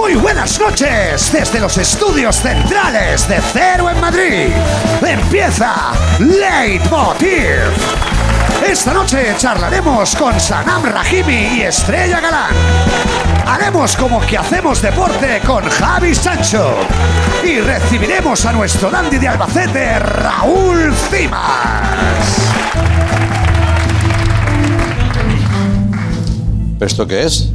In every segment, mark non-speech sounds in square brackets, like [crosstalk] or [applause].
Muy buenas noches desde los estudios centrales de Cero en Madrid. Empieza Leitmotiv. Esta noche charlaremos con Sanam Rahimi y Estrella Galán. Haremos como que hacemos deporte con Javi Sancho. Y recibiremos a nuestro dandy de Albacete, Raúl Cimas. ¿Esto qué es?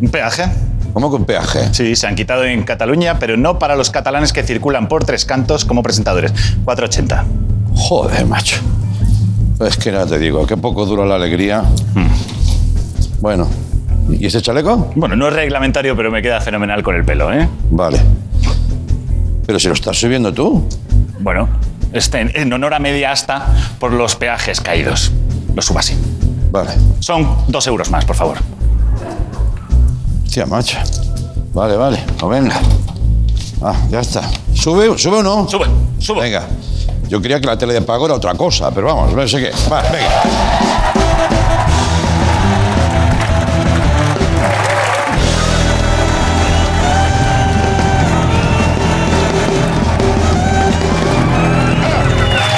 ¿Un peaje? ¿Cómo que un peaje? Sí, se han quitado en Cataluña, pero no para los catalanes que circulan por tres cantos como presentadores. 480. Joder, macho. Es que nada te digo, qué poco dura la alegría. Hmm. Bueno, ¿y ese chaleco? Bueno, no es reglamentario, pero me queda fenomenal con el pelo, ¿eh? Vale. Pero si lo estás subiendo tú. Bueno, este, en honor a media asta por los peajes caídos. Lo subo así. Vale. Son dos euros más, por favor. Hostia, macho. Vale, vale. Pues venga. Ah, ya está. ¿Sube, ¿Sube o no? Sube, sube. Venga. Yo creía que la tele de pago era otra cosa, pero vamos, no sé qué. Va, venga.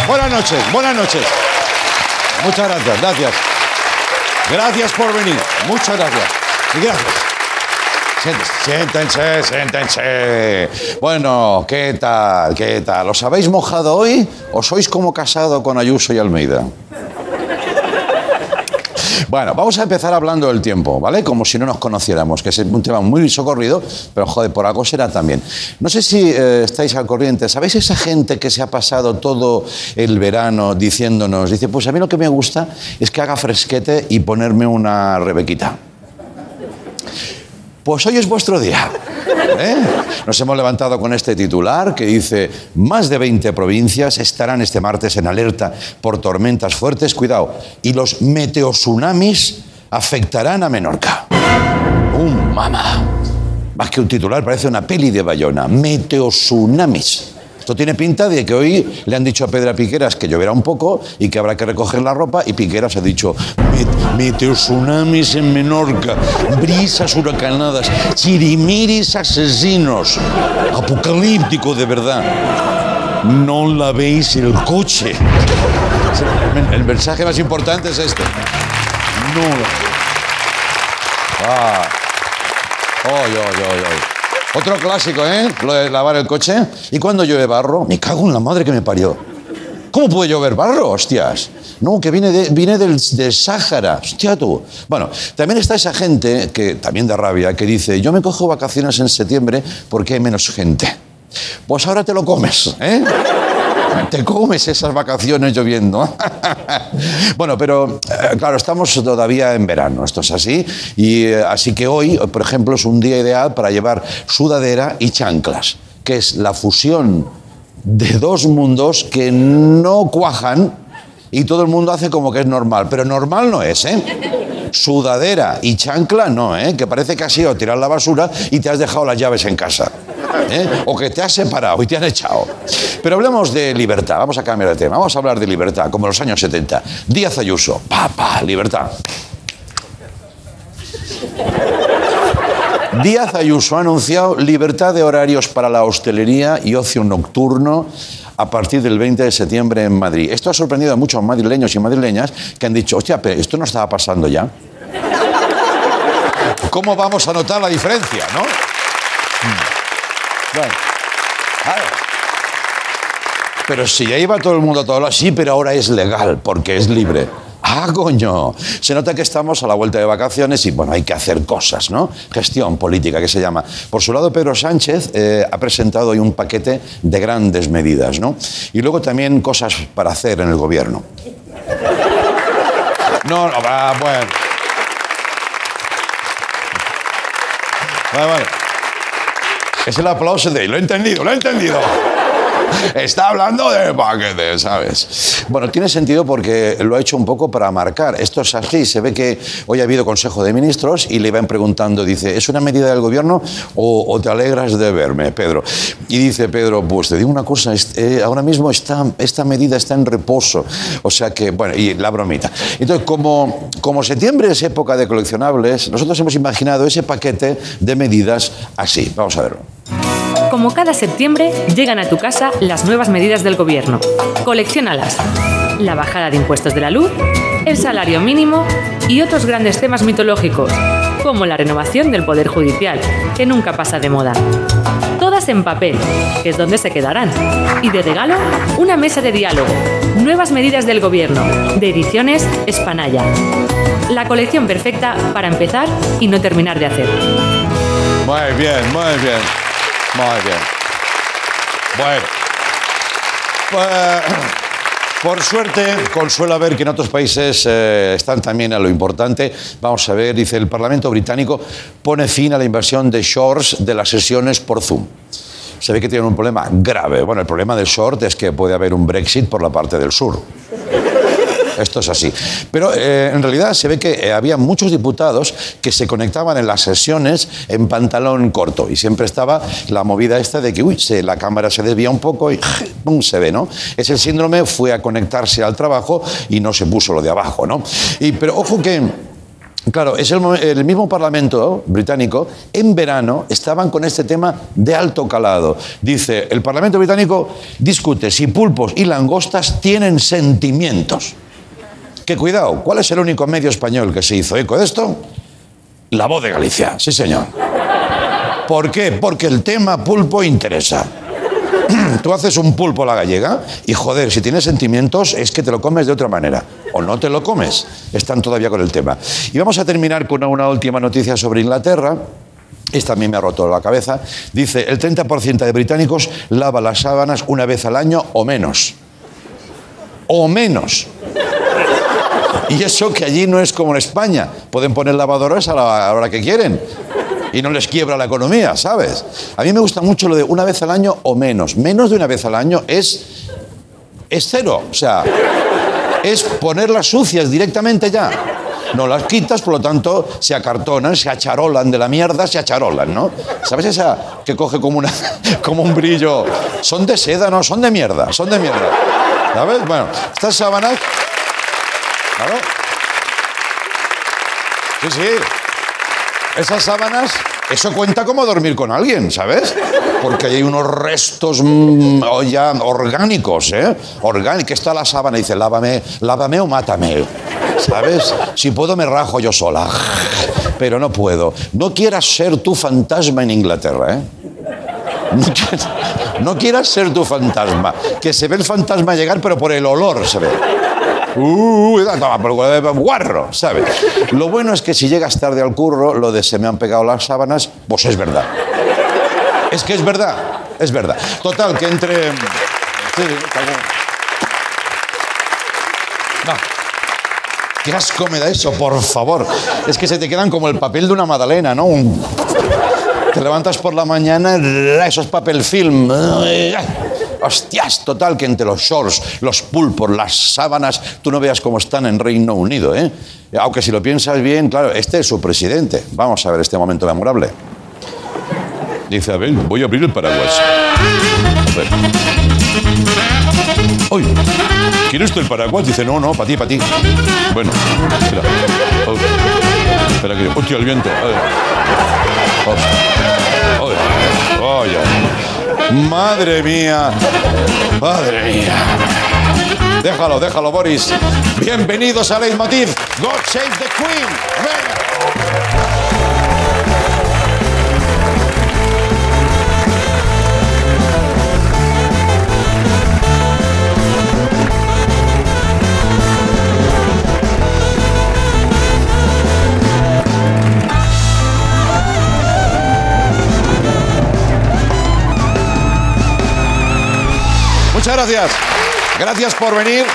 Buenas noches, buenas noches. Muchas gracias, gracias. Gracias por venir. Muchas gracias. Y gracias. Siéntense, siéntense. Bueno, ¿qué tal? ¿Qué tal? ¿Os habéis mojado hoy o sois como casado con Ayuso y Almeida? Bueno, vamos a empezar hablando del tiempo, ¿vale? Como si no nos conociéramos, que es un tema muy socorrido, pero joder, por algo será también. No sé si eh, estáis al corriente, ¿sabéis esa gente que se ha pasado todo el verano diciéndonos, dice, pues a mí lo que me gusta es que haga fresquete y ponerme una rebequita? Pues hoy es vuestro día. ¿eh? Nos hemos levantado con este titular que dice, más de 20 provincias estarán este martes en alerta por tormentas fuertes, cuidado, y los meteotsunamis afectarán a Menorca. ¡Un mamá! Más que un titular, parece una peli de Bayona. Meteotsunamis. Esto tiene pinta de que hoy le han dicho a Pedra Piqueras que lloverá un poco y que habrá que recoger la ropa y Piqueras ha dicho "Met- meteotsunamis en Menorca, brisas huracanadas, chirimiris asesinos, apocalíptico de verdad. No lavéis el coche. El mensaje más importante es este. No. la- Ah. Oy, oy, oy. Otro clásico, ¿eh? Lo de lavar el coche. ¿Y cuando llueve barro? Me cago en la madre que me parió. ¿Cómo puede llover barro, hostias? No, que viene, de, viene del, del Sáhara. Hostia, tú. Bueno, también está esa gente, que también da rabia, que dice, yo me cojo vacaciones en septiembre porque hay menos gente. Pues ahora te lo comes, ¿eh? Te comes esas vacaciones lloviendo. [laughs] bueno, pero eh, claro, estamos todavía en verano, esto es así. Y eh, así que hoy, por ejemplo, es un día ideal para llevar sudadera y chanclas, que es la fusión de dos mundos que no cuajan y todo el mundo hace como que es normal. Pero normal no es, ¿eh? Sudadera y chancla no, ¿eh? Que parece que has ido a tirar la basura y te has dejado las llaves en casa. ¿Eh? O que te has separado y te han echado. Pero hablemos de libertad. Vamos a cambiar de tema. Vamos a hablar de libertad, como en los años 70. Díaz Ayuso. Papá, libertad. Díaz Ayuso ha anunciado libertad de horarios para la hostelería y ocio nocturno a partir del 20 de septiembre en Madrid. Esto ha sorprendido a muchos madrileños y madrileñas que han dicho, hostia, pero esto no estaba pasando ya. ¿Cómo vamos a notar la diferencia, no? Pero si ya iba todo el mundo a todo lado, sí, pero ahora es legal porque es libre. Ah, coño. Se nota que estamos a la vuelta de vacaciones y, bueno, hay que hacer cosas, ¿no? Gestión política, que se llama. Por su lado, Pedro Sánchez eh, ha presentado hoy un paquete de grandes medidas, ¿no? Y luego también cosas para hacer en el gobierno. No, no, va, bueno. Vale, vale. Es el aplauso de... Lo he entendido, lo he entendido. [laughs] Está hablando de paquetes, ¿sabes? Bueno, tiene sentido porque lo ha hecho un poco para marcar. Esto es así. Se ve que hoy ha habido Consejo de Ministros y le iban preguntando, dice, ¿es una medida del gobierno o, te alegras de verme, Pedro? Y dice Pedro, pues te digo una cosa, eh, ahora mismo esta medida está en reposo. O sea que, bueno, y la bromita. Entonces, como, como septiembre es época de coleccionables, nosotros hemos imaginado ese paquete de medidas así. Vamos a verlo. Como cada septiembre, llegan a tu casa las nuevas medidas del gobierno. Colecciónalas. La bajada de impuestos de la luz, el salario mínimo y otros grandes temas mitológicos, como la renovación del Poder Judicial, que nunca pasa de moda. Todas en papel, que es donde se quedarán. Y de regalo, una mesa de diálogo. Nuevas medidas del gobierno, de ediciones Espanaya. La colección perfecta para empezar y no terminar de hacer. Muy bien, muy bien. Muy bien. Bueno. Pues, [clears throat] por suerte, consuela ver que en otros países eh, están también a lo importante. Vamos a ver, dice el Parlamento británico pone fin a la inversión de shorts de las sesiones por Zoom. Se ve que tienen un problema grave. Bueno, el problema del short es que puede haber un Brexit por la parte del sur. Esto es así. Pero eh, en realidad se ve que eh, había muchos diputados que se conectaban en las sesiones en pantalón corto y siempre estaba la movida esta de que uy, se, la cámara se desvía un poco y se ve, ¿no? Ese síndrome fue a conectarse al trabajo y no se puso lo de abajo, ¿no? Y, pero ojo que Claro, es el, el mismo Parlamento británico, en verano, estaban con este tema de alto calado. Dice, el Parlamento británico discute si pulpos y langostas tienen sentimientos. Que cuidado, ¿cuál es el único medio español que se hizo eco de esto? La voz de Galicia, sí señor. ¿Por qué? Porque el tema pulpo interesa. [clears throat] Tú haces un pulpo a la gallega y joder, si tienes sentimientos es que te lo comes de otra manera. O no te lo comes. Están todavía con el tema. Y vamos a terminar con una última noticia sobre Inglaterra. Esta a mí me ha roto la cabeza. Dice, el 30% de británicos lava las sábanas una vez al año o menos. O menos. [laughs] Y eso que allí no es como en España. Pueden poner lavadoras a la hora que quieren. Y no les quiebra la economía, ¿sabes? A mí me gusta mucho lo de una vez al año o menos. Menos de una vez al año es, es cero. O sea, es ponerlas sucias directamente ya. No las quitas, por lo tanto, se acartonan, se acharolan de la mierda, se acharolan, ¿no? ¿Sabes esa que coge como, una, [laughs] como un brillo? Son de seda, no, son de mierda, son de mierda. ¿Sabes? Bueno, estas sábanas... Claro. Sí, sí. Esas sábanas, eso cuenta como dormir con alguien, ¿sabes? Porque hay unos restos mm, o ya orgánicos, ¿eh? Orgánicos. Está la sábana y dice, lávame, lávame o mátame. ¿Sabes? Si puedo me rajo yo sola. Pero no puedo. No quieras ser tu fantasma en Inglaterra, ¿eh? No quieras, no quieras ser tu fantasma. Que se ve el fantasma llegar, pero por el olor se ve. Uh, guarro, ¿sabes? Lo bueno es que si llegas tarde al curro, lo de se me han pegado las sábanas, pues es verdad. Es que es verdad, es verdad. Total, que entre... Sí. No. Qué asco me da eso, por favor. Es que se te quedan como el papel de una magdalena, ¿no? Te levantas por la mañana, eso es papel film. Hostias, total, que entre los shorts, los pulpos, las sábanas, tú no veas cómo están en Reino Unido, ¿eh? Aunque si lo piensas bien, claro, este es su presidente. Vamos a ver este momento memorable. Dice, a ver, voy a abrir el paraguas. A ver. ¡Uy! ¿Quieres tú el paraguas? Dice, no, no, para ti, para ti. Bueno, espera. Oh, espera que... ¡Hostia, el viento! A ver. Ay. ¡Madre mía! ¡Madre mía! Déjalo, déjalo, Boris. Bienvenidos a Leitmotiv. God Save the Queen. Venga. Muchas gracias. Gracias por venir.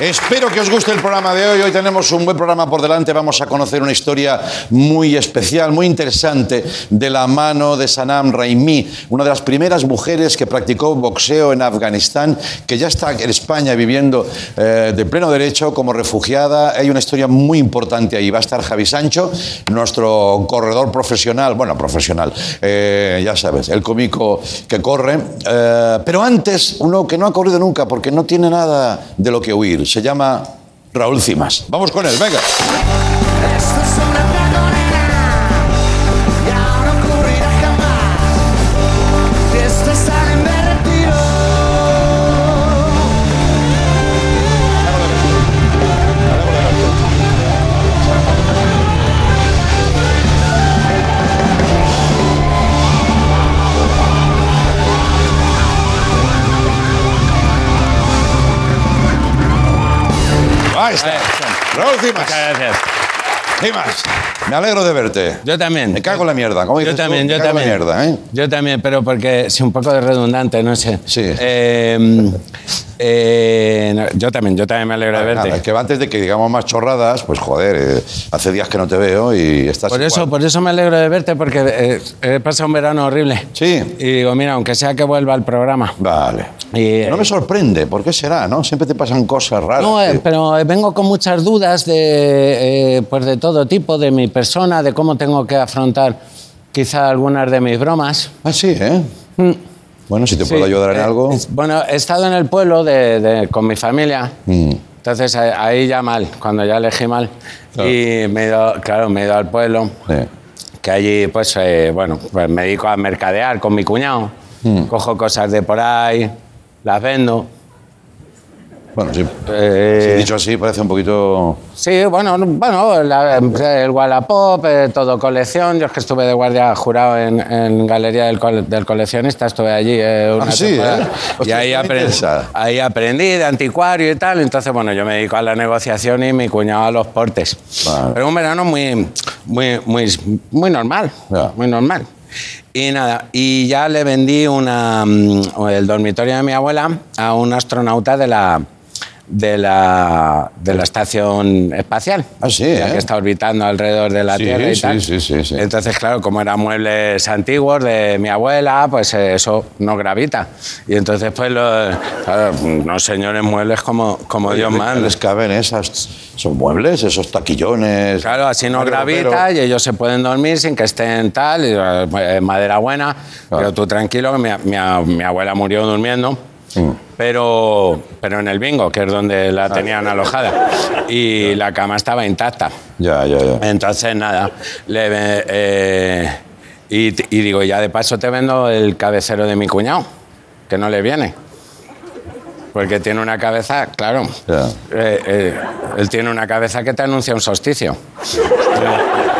Espero que os guste el programa de hoy. Hoy tenemos un buen programa por delante. Vamos a conocer una historia muy especial, muy interesante, de la mano de Sanam Raimi, una de las primeras mujeres que practicó boxeo en Afganistán, que ya está en España viviendo eh, de pleno derecho como refugiada. Hay una historia muy importante ahí. Va a estar Javi Sancho, nuestro corredor profesional, bueno, profesional, eh, ya sabes, el cómico que corre. Eh, pero antes, uno que no ha corrido nunca porque no tiene nada de lo que huir. Se llama Raúl Cimas. Vamos con él, venga. Cimas. Muchas gracias. Cimas, me alegro de verte. Yo también. Me cago en la mierda. ¿Cómo Yo dices tú? también, Me yo cago en la también. mierda, ¿eh? Yo también, pero porque es un poco de redundante, no sé. Sí. Eh, eh, no, yo también, yo también me alegro de verte. Nada, es que antes de que digamos más chorradas, pues joder, eh, hace días que no te veo y estás Por eso, igual. por eso me alegro de verte, porque eh, he pasado un verano horrible. Sí. Y digo, mira, aunque sea que vuelva al programa. Vale. Y, No me eh, sorprende, ¿por qué será, no? Siempre te pasan cosas raras. No, pero vengo con muchas dudas de, pues de todo tipo, de mi de cómo tengo que afrontar quizá algunas de mis bromas. Ah, sí, ¿eh? Bueno, si te puedo Sí, ayudar en eh, algo. es- bueno, he estado en el pueblo de- de- con mi familia. Mm. Entonces ahí ya mal, cuando ya elegí mal. Claro. Y me he ido, claro, me he ido al pueblo, Sí. que allí pues, eh, bueno, pues me dedico a mercadear con mi cuñado. Mm. Cojo cosas de por ahí, las vendo. Bueno, sí. Eh, Sí, dicho así, parece un poquito. Sí, bueno, bueno la- el Wallapop, eh, todo colección. Yo es que estuve de guardia jurado en, en Galería del, del Coleccionista, estuve allí eh, una Ah, sí. ¿eh? [laughs] Y ahí, interesa. ahí aprendí de anticuario y tal. Entonces, bueno, yo me dedico a la negociación y mi cuñado a los portes. Vale. Pero un verano muy, muy, muy, muy normal, Ya. muy normal. Y nada, y ya le vendí una, mm, el dormitorio de mi abuela a un astronauta de la, de la, de la estación espacial. Ah, sí, la ¿eh? que está orbitando alrededor de la Sí, Tierra y sí, tal. sí, sí, sí. Entonces, claro, como eran muebles antiguos de mi abuela, pues eh, eso no gravita. Y entonces, pues, los, claro, señores muebles como, como Dios manda. Les caben esas. Son muebles, esos taquillones. Claro, así no gravita y ellos se pueden dormir sin que estén tal, y, eh, madera buena, pero tú tranquilo, que mi, mi- mi abuela murió durmiendo. Pero, pero en el bingo, que es donde la tenían alojada, y la cama estaba intacta. Ya, ya, ya. Entonces, nada, le, eh, y, y digo, ya de paso te vendo el cabecero de mi cuñado, que no le viene. Porque tiene una cabeza, claro. Ya. eh, eh, él tiene una cabeza que te anuncia un solsticio. [laughs]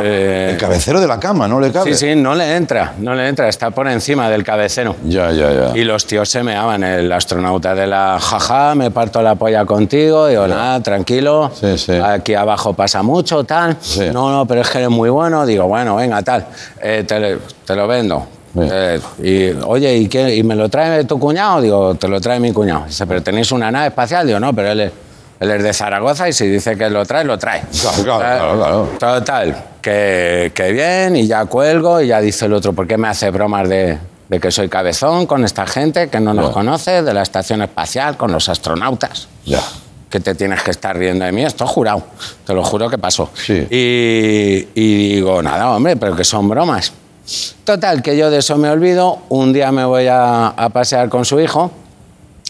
Eh, El cabecero de la cama, ¿no le cabe? sí, sí, no le entra, no le entra, está por encima del cabecero. Ya, ya, ya. Y los tíos se meaban, el astronauta de la jaja, me parto la polla contigo, digo, nada, tranquilo, Sí, sí. aquí abajo pasa mucho, tal. Sí. No, no, pero es que eres muy bueno, digo, bueno, venga, tal, eh, te, te lo vendo. Eh, y, oye, ¿y, qué, ¿y me lo trae tu cuñado? Digo, te lo trae mi cuñado. Dice, ¿pero tenéis una nave espacial? Digo, no, pero él es, él es de Zaragoza y si dice que lo trae, lo trae. [laughs] Claro, claro, claro. Total, que, que bien, y ya cuelgo, y ya dice el otro, ¿por qué me hace bromas de, de que soy cabezón con esta gente que no nos Ya. conoce, de la estación espacial, con los astronautas? Ya. Que te tienes que estar riendo de mí, esto jurado, te lo juro que pasó. Sí. Y, y digo, nada, hombre, pero que son bromas. Total, que yo de eso me olvido, un día me voy a, a pasear con su hijo,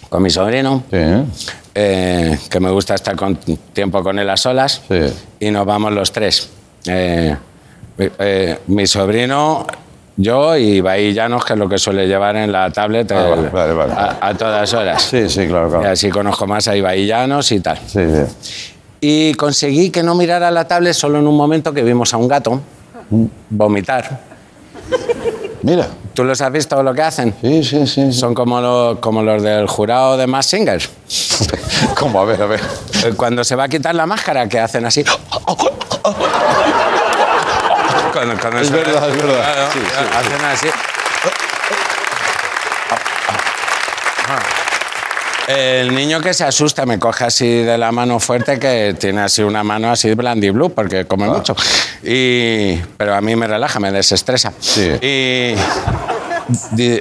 con mi sobrino, Sí, ¿eh? eh, que me gusta estar con tiempo con él a solas, Sí. y nos vamos los tres. Eh, eh, mi sobrino, yo y Bahí Llanos, que es lo que suele llevar en la tablet Ah, el- vale, vale. A, a todas horas. Sí, sí, claro, Y claro. así conozco más a Ibai Llanos y tal. Sí, sí. Y conseguí que no mirara la tablet solo en un momento que vimos a un gato vomitar. Mira. ¿Tú los has visto lo que hacen? Sí, sí, sí. Son como, lo- como los del jurado de Mass Singers. [laughs] ¿Cómo? A ver, a ver. Cuando se va a quitar la máscara, que hacen así. Cuando- cuando Es verdad, es verdad. Sí, sí, hacen así. El niño que se asusta me coge así de la mano fuerte, que tiene así una mano así blandy blue, porque come Ah. mucho. Y, pero a mí me relaja, me desestresa. Sí. Y.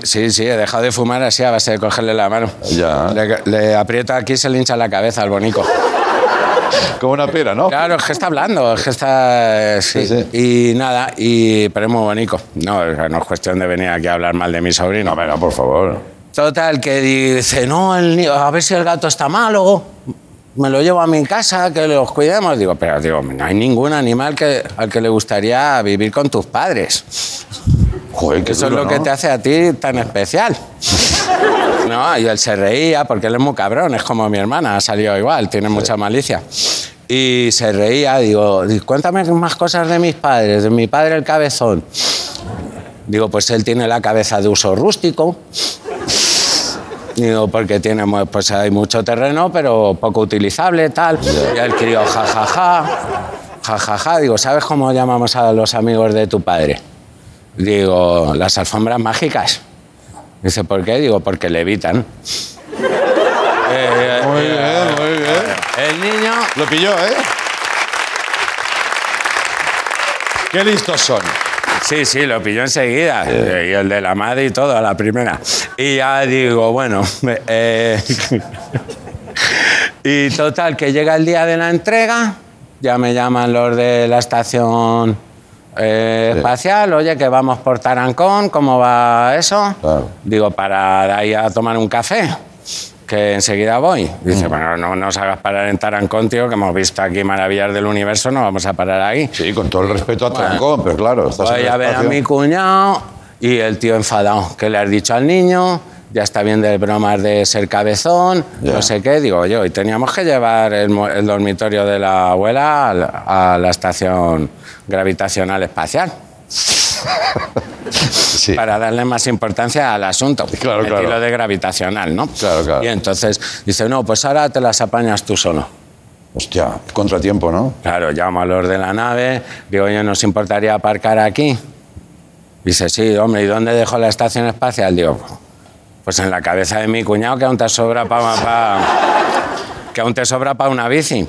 Sí, sí, he dejado de fumar así a base de cogerle la mano. Ya. Le, le aprieto aquí y se le hincha la cabeza al bonico. Como una pera, ¿no? Claro, es que está hablando, es que está... eh, Sí. Sí, Y nada, y, pero es muy bonito. No, no es cuestión de venir aquí a hablar mal de mi sobrino. No, venga, por favor. Total, que dice, no, el a ver si el gato está malo, me lo llevo a mi casa, que los cuidemos. Digo, pero digo, no hay ningún animal que, al que le gustaría vivir con tus padres. Joder, qué Eso duro, es lo que ¿no? te hace a ti tan especial. [laughs] No, y él se reía porque él es muy cabrón, es como mi hermana, ha salido igual, tiene mucha malicia. Y se reía, digo, di- cuéntame más cosas de mis padres, de mi padre el cabezón. Digo, pues él tiene la cabeza de uso rústico. Digo, porque tiene, mu- pues hay mucho terreno, pero poco utilizable, tal. Y el crío, jajaja, jajaja. Digo, ¿sabes cómo llamamos a los amigos de tu padre? Digo, las alfombras mágicas. Dice, ¿por qué? Digo, porque levitan. Eh, [laughs] Muy eh, bien, muy bien. El niño, Lo pilló, ¿eh? Qué listos son. Sí, sí, lo pilló enseguida. Y el de la madre y todo, a la primera. Y ya digo, bueno. eh, [laughs] y total, que llega el día de la entrega, ya me llaman los de la estación eh, espacial, oye, que vamos por Tarancón, ¿cómo va eso? Claro. Digo, para ahí a tomar un café, que enseguida voy. Dice, bueno, no nos hagas parar en Tarancón, tío, que hemos visto aquí maravillas del universo, no vamos a parar ahí. Sí, con todo el respeto a Trancón, pero claro, estás en Voy el a ver a mi cuñado y el tío enfadado. ¿Qué le has dicho al niño? Ya está bien de bromas de ser cabezón, Ya. no sé qué. Digo yo, y teníamos que llevar el, el dormitorio de la abuela a la, a la estación gravitacional espacial [laughs] Sí. para darle más importancia al asunto. Claro, Metí claro. lo de gravitacional, ¿no? Claro, claro. Y entonces dice, no, pues ahora te las apañas tú solo. Hostia, contratiempo, ¿no? Claro, llamo a los de la nave, digo, oye, ¿nos importaría aparcar aquí? Dice, sí, hombre, ¿y dónde dejo la estación espacial? Digo, pues en la cabeza de mi cuñado que aún te sobra para... que aún te sobra para una bici.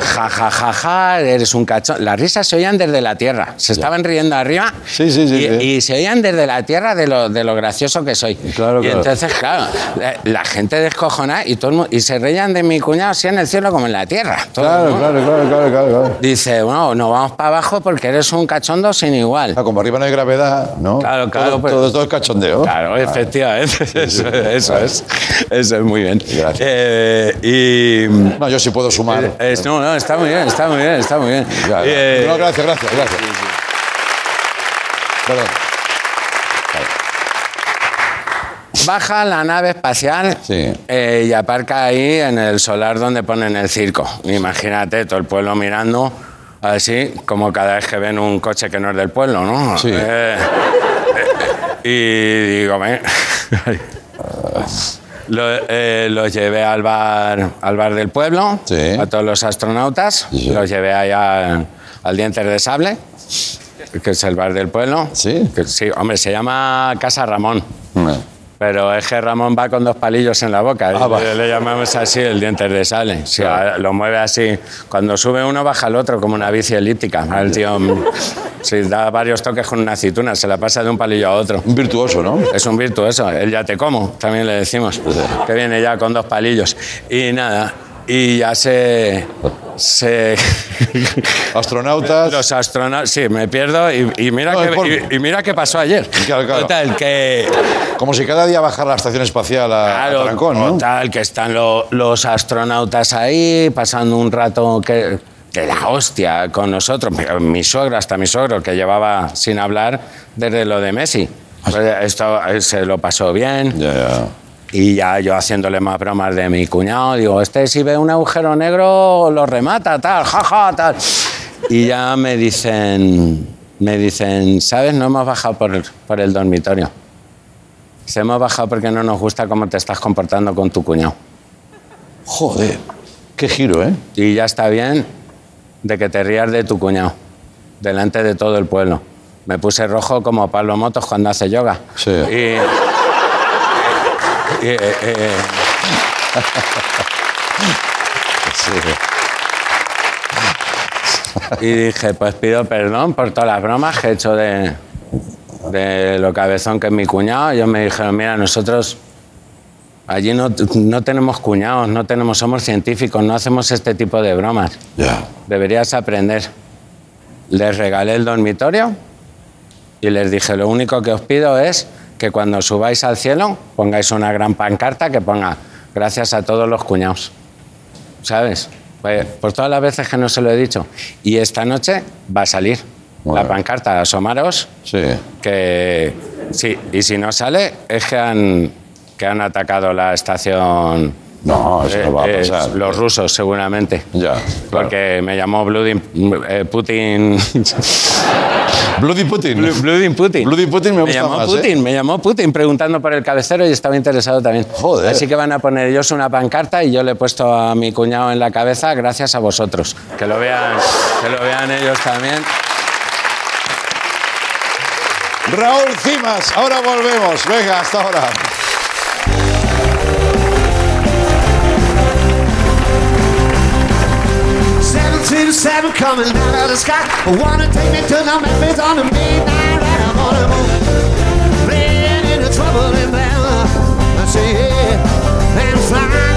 Ja, ja, ja, ja, eres un cachón. Las risas se oían desde la tierra. Se estaban riendo arriba Sí, sí, sí, y, se oían desde la tierra de lo, de lo gracioso que soy. Claro, y claro. entonces, claro, la, la gente descojonada y, todo el mu- y se reían de mi cuñado así en el cielo como en la tierra. Claro, mundo. claro, claro, claro, claro, claro. Dice, bueno, nos vamos para abajo porque eres un cachondo sin igual. Ah, como arriba no hay gravedad, ¿no? Claro, claro, Todo, pues- todo, todo es cachondeo. Claro, efectivamente. Eso, [laughs] eso es. Eso es muy bien. Gracias. Eh, y. No, yo sí puedo sumar. es- no, no, está muy bien, está muy bien, está muy bien. Ya, ya. Eh, No, gracias, gracias, gracias. Perdón. Baja la nave espacial Sí. eh, y aparca ahí en el solar donde ponen el circo. Imagínate, todo el pueblo mirando así, como cada vez que ven un coche que no es del pueblo, ¿no? Sí. Eh, eh, y digo, "Ven". [laughs] [laughs] Lo- eh, los llevé al bar, al bar del pueblo, Sí. a todos los astronautas, Sí. los llevé allá al, al Dientes de Sable, que es el bar del pueblo. Sí. Que sí, hombre, se llama Casa Ramón. Pero es que Ramón va con dos palillos en la boca. Ah, va. le, le llamamos así el dientes de sale. Sí, Claro. lo mueve así. Cuando sube uno, baja el otro, como una bici elíptica. El tío mm, sí, da varios toques con una aceituna, se la pasa de un palillo a otro. Un virtuoso, ¿no? Es un virtuoso, el ya te como, también le decimos, que viene ya con dos palillos. Y nada, y ya se... se [laughs] Astronautas. los astronautas, sí, me pierdo y, y mira No, que, por- y, y mira qué pasó ayer. Claro, claro. Total, que... Como si cada día bajara la estación espacial a, a Claro, Trancón, ¿no? total, que están lo- los astronautas ahí pasando un rato que, que la hostia con nosotros. Mi, mi suegro, hasta mi suegro, que llevaba sin hablar desde lo de Messi. Pues esto eh, se lo pasó bien. Ya, ya. Y ya yo haciéndole más bromas de mi cuñado, digo, este si ve un agujero negro lo remata, tal, jaja, tal. Y ya me dicen, me dicen, ¿sabes? No hemos bajado por el, por el dormitorio. Se hemos bajado porque no nos gusta cómo te estás comportando con tu cuñado. Joder, qué giro, ¿eh? Y ya está bien de que te rías de tu cuñado, delante de todo el pueblo. Me puse rojo como Pablo Motos cuando hace yoga. Sí. Y, y, eh, eh, Sí. Y dije, pues pido perdón por todas las bromas que he hecho de, de lo cabezón que es mi cuñado. Ellos me dijeron, mira, nosotros allí no, no tenemos cuñados, no tenemos, somos científicos, no hacemos este tipo de bromas. Ya. Deberías aprender. Les regalé el dormitorio y les dije, lo único que os pido es que cuando subáis al cielo pongáis una gran pancarta que ponga gracias a todos los cuñados. ¿Sabes? Pues, por todas las veces que no se lo he dicho. Y esta noche va a salir Bueno. la pancarta, asomaros, Sí. que sí, y si no sale es que han, que han atacado la estación. No, eso no va a eh, eh, pasar. los rusos, seguramente. Ya, claro. Porque me llamó Bloody, eh, Putin. [laughs] Bloody Putin. Bloody Putin. Bloody Putin me gusta llamó más, ¿eh? Putin, me llamó Putin preguntando por el cabecero y estaba interesado también. Joder. Así que van a poner ellos una pancarta y yo le he puesto a mi cuñado en la cabeza gracias a vosotros. Que lo vean, que lo vean ellos también. Raúl Cimas, ahora volvemos. Venga, hasta ahora. To seven coming out of the sky. I wanna take me to the Memphis on the midnight ride. I'm on a move. Playing in the trouble in them. I say yeah, and flying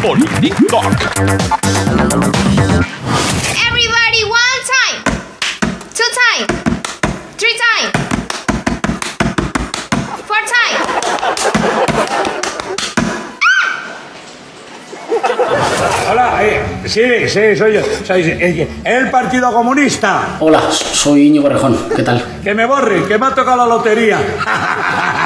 Everybody, one time, two time, three time, four time. Hola, eh, sí, sí, soy yo. Soy eh, el Partido Comunista. Hola, soy Íñigo Rejón. ¿Qué tal? Que me borren, que me ha tocado la lotería. [laughs]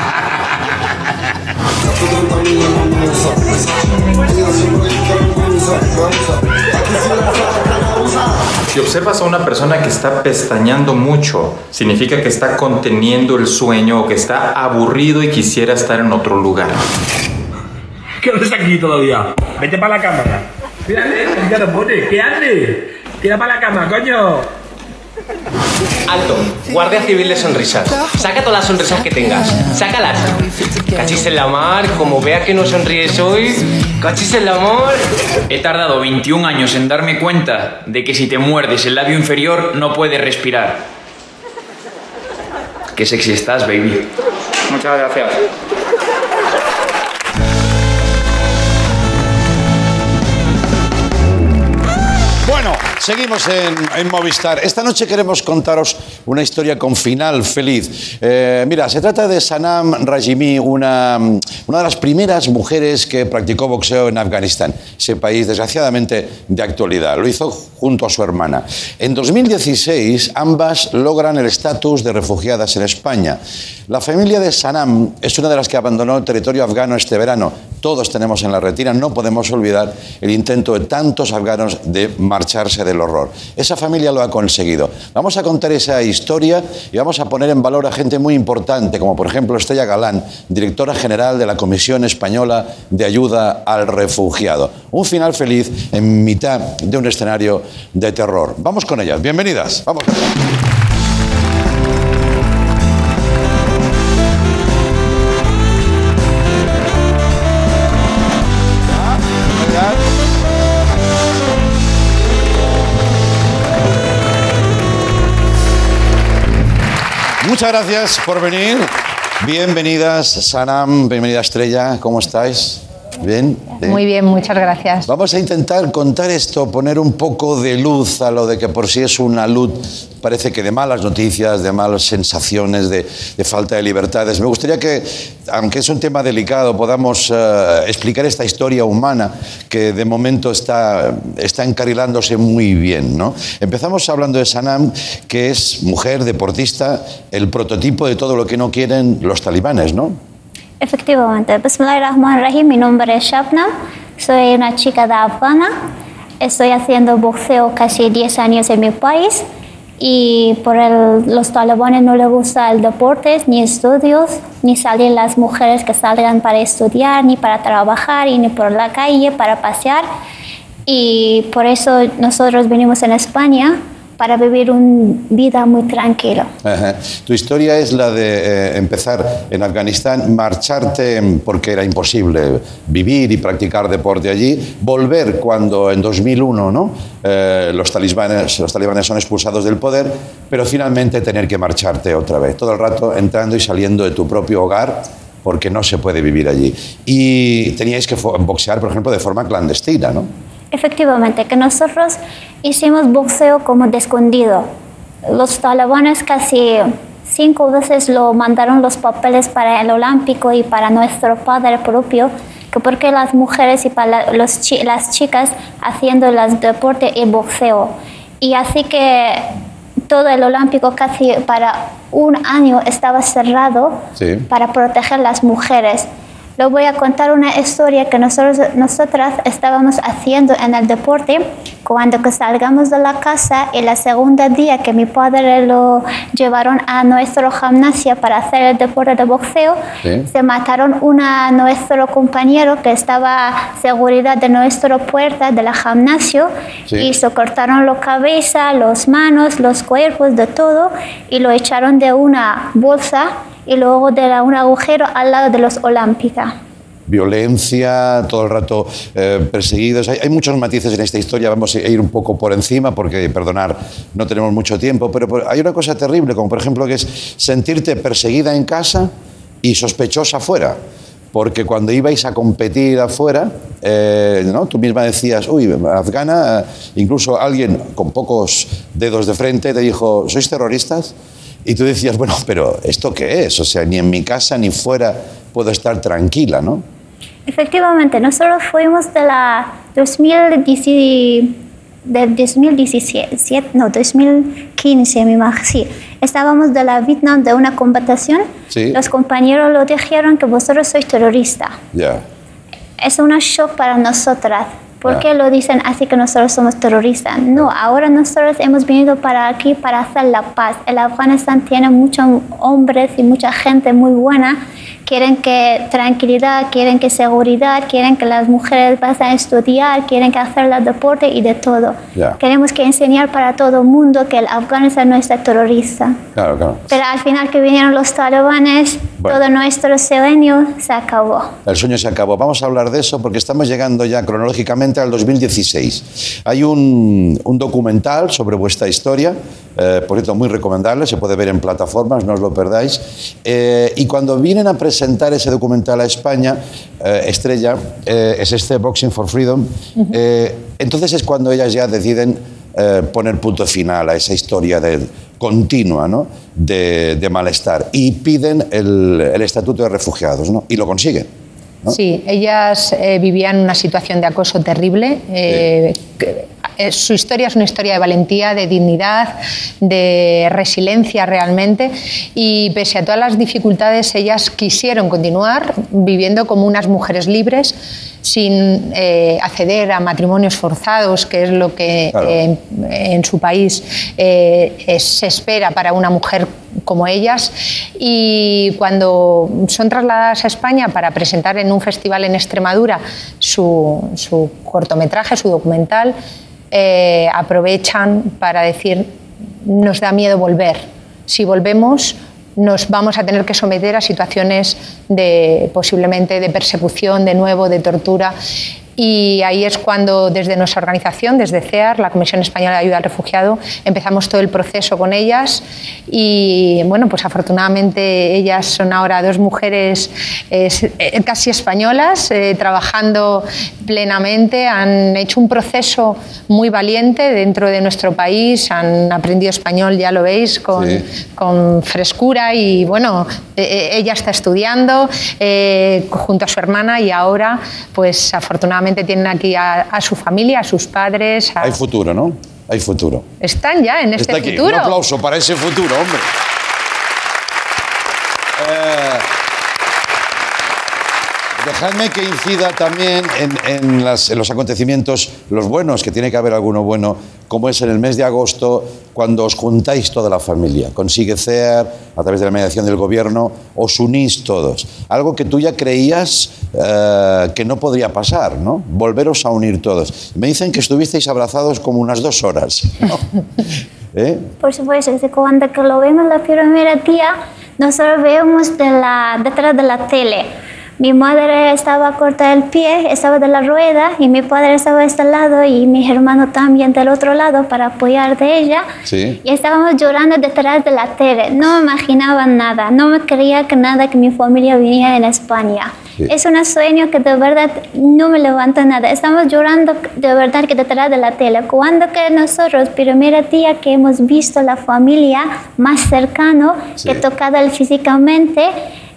Si observas a una persona que está pestañeando mucho, significa que está conteniendo el sueño o que está aburrido y quisiera estar en otro lugar. ¿Qué haces aquí todavía? Vete para la cámara. Mírale, ya lo pone. ¿Qué haces? Tira para la cama, coño. Alto, Guardia Civil de Sonrisas. Saca todas las sonrisas que tengas. Sácalas. Cachis en la mar, como vea que no sonríes hoy. Cachis en la mar. He tardado 21 años en darme cuenta de que si te muerdes el labio inferior no puedes respirar. Qué sexy estás, baby. Muchas gracias. Seguimos en, en Movistar. Esta noche queremos contaros una historia con final feliz. Eh, mira, se trata de Sanam Rajimi, una, una de las primeras mujeres que practicó boxeo en Afganistán, ese país desgraciadamente de actualidad. Lo hizo junto a su hermana. En 2016, ambas logran el estatus de refugiadas en España. La familia de Sanam es una de las que abandonó el territorio afgano este verano. Todos tenemos en la retina, no podemos olvidar el intento de tantos afganos de marcharse del horror. Esa familia lo ha conseguido. Vamos a contar esa historia y vamos a poner en valor a gente muy importante, como por ejemplo Estella Galán, directora general de la Comisión Española de Ayuda al Refugiado. Un final feliz en mitad de un escenario de terror. Vamos con ellas. Bienvenidas. Vamos. Muchas gracias por venir. Bienvenidas, Sanam, bienvenida Estrella, ¿cómo estáis? ¿Bien? Muy bien, muchas gracias. Vamos a intentar contar esto, poner un poco de luz a lo de que por sí es una luz, parece que de malas noticias, de malas sensaciones, de, de falta de libertades. Me gustaría que, aunque es un tema delicado, podamos eh, explicar esta historia humana que de momento está, está encarrilándose muy bien. ¿no? Empezamos hablando de Sanam, que es mujer, deportista, el prototipo de todo lo que no quieren los talibanes, ¿no? Efectivamente. Bismillahirrahmanirrahim. Mi nombre es Shabnam. Soy una chica de Afgana. Estoy haciendo boxeo casi 10 años en mi país y por el- los talibanes no les gusta el deporte, ni estudios, ni salir las mujeres que salgan para estudiar, ni para trabajar, ni por la calle para pasear. Y por eso nosotros venimos en España para vivir una vida muy tranquila. Tu historia es la de eh, empezar en Afganistán, marcharte porque era imposible vivir y practicar deporte allí, volver cuando en 2001 ¿no? Eh, los, talibanes, los talibanes son expulsados del poder, pero finalmente tener que marcharte otra vez, todo el rato entrando y saliendo de tu propio hogar porque no se puede vivir allí. Y teníais que boxear, por ejemplo, de forma clandestina, ¿no? Efectivamente, que nosotros hicimos boxeo como de escondido. Los talibanes casi cinco veces lo mandaron los papeles para el olímpico y para nuestro padre propio, que porque las mujeres y para la- los chi- las chicas haciendo el deporte y boxeo. Y así que todo el olímpico casi para un año estaba cerrado Sí. para proteger las mujeres. Les voy a contar una historia que nosotros, nosotras estábamos haciendo en el deporte cuando que salgamos de la casa y la segunda día que mi padre lo llevaron a nuestro gimnasio para hacer el deporte de boxeo, Sí. se mataron una nuestro compañero que estaba seguridad de nuestra puerta de la gimnasio Sí. y se cortaron la cabeza, las manos, los cuerpos, de todo y lo echaron de una bolsa y luego de la- un agujero al lado de los Olímpica. violencia, todo el rato eh, perseguidos. Hay, hay muchos matices en esta historia, vamos a ir un poco por encima porque, perdonar, no tenemos mucho tiempo, pero hay una cosa terrible, como por ejemplo que es sentirte perseguida en casa y sospechosa fuera. Porque cuando ibais a competir afuera, eh, ¿no? tú misma decías, uy, afgana, eh, incluso alguien con pocos dedos de frente te dijo, ¿sois terroristas? Y tú decías, bueno, pero ¿esto qué es? O sea, ni en mi casa ni fuera puedo estar tranquila, ¿no? Efectivamente, nosotros fuimos de la 2010 del 2017, no, 2015, mi imagino, sí. Estábamos de la Vietnam de una competición. Sí. Los compañeros lo dijeron que vosotros sois terroristas. Ya. Es un shock para nosotras. ¿Por qué lo dicen así que nosotros somos terroristas? No, ahora nosotros hemos venido para aquí para hacer la paz. El Afganistán tiene muchos hombres y mucha gente muy buena. Quieren que tranquilidad, quieren que seguridad, quieren que las mujeres vayan a estudiar, quieren que hacer el deporte y de todo. Ya. Queremos que enseñar para todo el mundo que el Afganistán no es terrorista. Claro, claro. Pero al final que vinieron los talibanes, Bueno. todo nuestro sueño se acabó. El sueño se acabó. Vamos a hablar de eso porque estamos llegando ya cronológicamente al 2016. Hay un, un documental sobre vuestra historia, eh, por cierto, muy recomendable, se puede ver en plataformas, no os lo perdáis. Eh, y cuando vienen a presentar ese documental a España, eh, Estrella, eh, es este Boxing for Freedom, eh, entonces es cuando ellas ya deciden eh, poner punto final a esa historia de, continua ¿no? de, de malestar y piden el, el estatuto de refugiados ¿no? y lo consiguen. ¿no? Sí, ellas eh, vivían una situación de acoso terrible. que- eh, su historia es una historia de valentía, de dignidad, de resiliencia realmente. Y pese a todas las dificultades, ellas quisieron continuar viviendo como unas mujeres libres, sin eh, acceder a matrimonios forzados, que es lo que Claro. eh, en su país se espera para una mujer como ellas. Y cuando son trasladadas a España para presentar en un festival en Extremadura su, su cortometraje, su documental, eh, aprovechan para decir, nos da miedo volver. Si volvemos, nos vamos a tener que someter a situaciones de posiblemente de persecución, de nuevo, de tortura. Y ahí es cuando desde nuestra organización, desde CEAR, la Comisión Española de Ayuda al Refugiado, empezamos todo el proceso con ellas. Y bueno, pues afortunadamente ellas son ahora dos mujeres eh, casi españolas, eh, trabajando plenamente, han hecho un proceso muy valiente dentro de nuestro país, han aprendido español, ya lo veis, con, con frescura. Y bueno, eh, eh, ella está estudiando eh, junto a su hermana. Y ahora pues afortunadamente tienen aquí a, a su familia, a sus padres, a- Hay futuro, ¿no? Hay futuro. están ya en este Está aquí. futuro. Un aplauso para ese futuro, hombre. Eh, Dejadme que incida también en, en las- en los acontecimientos, los buenos, que tiene que haber alguno bueno, como es en el mes de agosto, cuando os juntáis toda la familia. Consigue CEAR, a través de la mediación del gobierno, os unís todos. Algo que tú ya creías eh, que no podría pasar, ¿no? Volveros a unir todos. Me dicen que estuvisteis abrazados como unas dos horas. ¿no? [laughs] ¿Eh? Por supuesto, cuando que lo vemos la primera día, nosotros vemos de la, detrás de la tele. Mi madre estaba corta del pie, estaba de la rueda y mi padre estaba de este lado y mi hermano también del otro lado para apoyar de ella. Sí. Y estábamos llorando detrás de la tele. No me imaginaba nada, no me creía que nada que mi familia viniera en España. Sí. Es un sueño que de verdad no me levanta nada. Estamos llorando de verdad que detrás de la tele. Cuando que nosotros, primer día que hemos visto la familia más cercano, Sí. que tocado físicamente,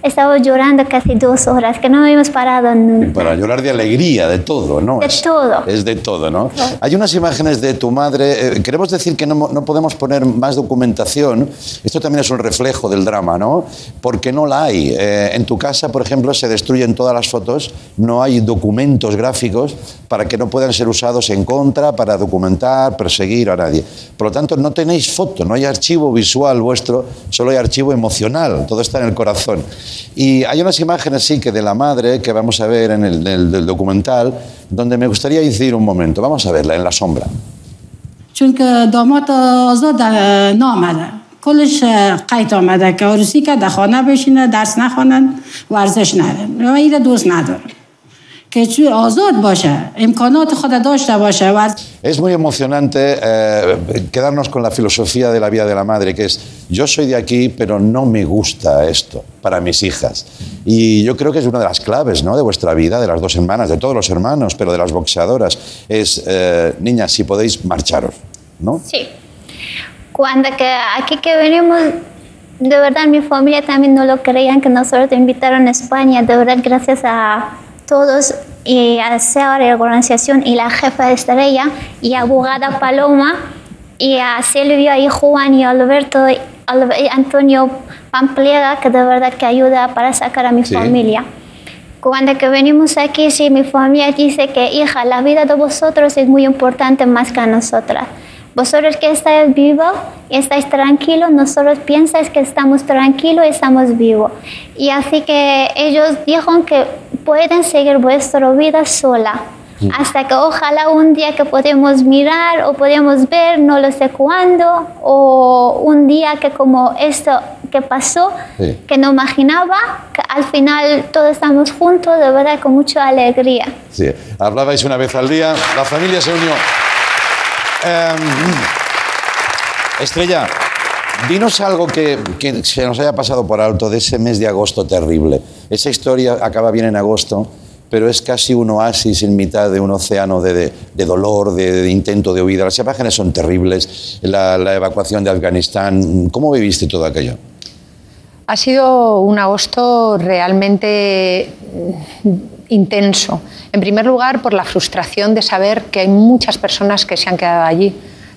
estaba llorando casi dos horas, que no habíamos parado nunca. Para llorar de alegría, de todo, ¿no? De Es- todo. Es de todo, ¿no? Hay unas imágenes de tu madre. eh, queremos decir que no, no podemos poner más documentación. Esto también es un reflejo del drama, ¿no? Porque no la hay. Eh, en tu casa, por ejemplo, se destruyen todas las fotos. No hay documentos gráficos para que no puedan ser usados en contra, para documentar, perseguir a nadie. Por lo tanto, no tenéis foto, no hay archivo visual vuestro, solo hay archivo emocional. Todo está en el corazón. Y hay unas imágenes, sí, que de la madre que vamos a ver en el del- del documental, donde me gustaría incidir un momento. Vamos a verla en la sombra. چون که داماد آزاد اه، نامده کلش اه، قیت آمده که عروسی که در خانه بشینه درس نخوانن ورزش نرن و ایره دوست ندارم es muy emocionante eh, quedarnos con la filosofía de la vida de la madre, que es, yo soy de aquí, pero no me gusta esto para mis hijas. Y yo creo que es una de las claves ¿no? de vuestra vida, de las dos hermanas, de todos los hermanos, pero de las boxeadoras, es, eh, niñas, si podéis, marcharos. ¿no? Sí. Cuando que aquí que venimos, de verdad mi familia también no lo creían que nosotros te invitaron a España. De verdad, gracias a todos y a SEAR, la organización y la jefa de Estrella y a abogada Paloma y a Silvia y Juan y Alberto y Antonio Pampliega que de verdad que ayuda para sacar a mi Sí. familia. Cuando que venimos aquí, sí, mi familia dice que, hija, la vida de vosotros es muy importante más que a nosotras. Vosotros que estáis vivos y estáis tranquilos, nosotros piensas que estamos tranquilos y estamos vivos. Y así que ellos dijeron que pueden seguir vuestra vida sola. Hasta que ojalá un día que podemos mirar o podemos ver, no lo sé cuándo, o un día que como esto que pasó, Sí. que no imaginaba, que al final todos estamos juntos, de verdad, con mucha alegría. Sí, hablabais una vez al día, la familia se unió. Em, Estrella, dinos algo que, se nos haya pasado por alto de ese mes de agosto terrible. Esa historia acaba bien en agosto, pero es casi un oasis en mitad de un océano de, dolor, de, intento de huida. Las imágenes son terribles, la, evacuación de Afganistán. ¿Cómo viviste todo aquello? Ha sido un agosto realmente intenso. En primer lugar, por la frustración de saber que hay muchas personas que se han quedado allí.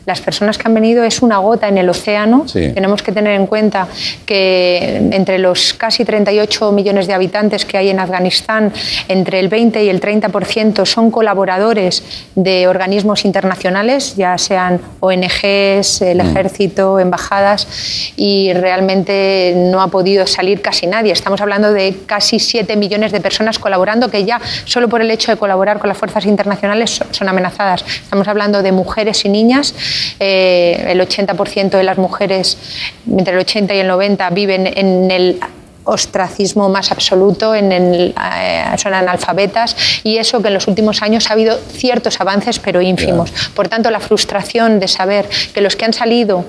Las personas que han venido es una gota en el océano. Sí. Tenemos que tener en cuenta que entre los casi 38 millones de habitantes que hay en Afganistán, entre el 20 y el 30% son colaboradores de organismos internacionales, ya sean ONGs, el ejército, embajadas, y realmente no ha podido salir casi nadie. Estamos hablando de casi 7 millones de personas colaborando que ya solo por el hecho de colaborar con las fuerzas internacionales son- son amenazadas. Estamos hablando de mujeres y niñas. Eh, el 80% de las mujeres, entre el 80 y el 90, viven en el ostracismo más absoluto, en el, eh, son analfabetas y eso que en los últimos años ha habido ciertos avances pero ínfimos. Por tanto, la frustración de saber que los que han salido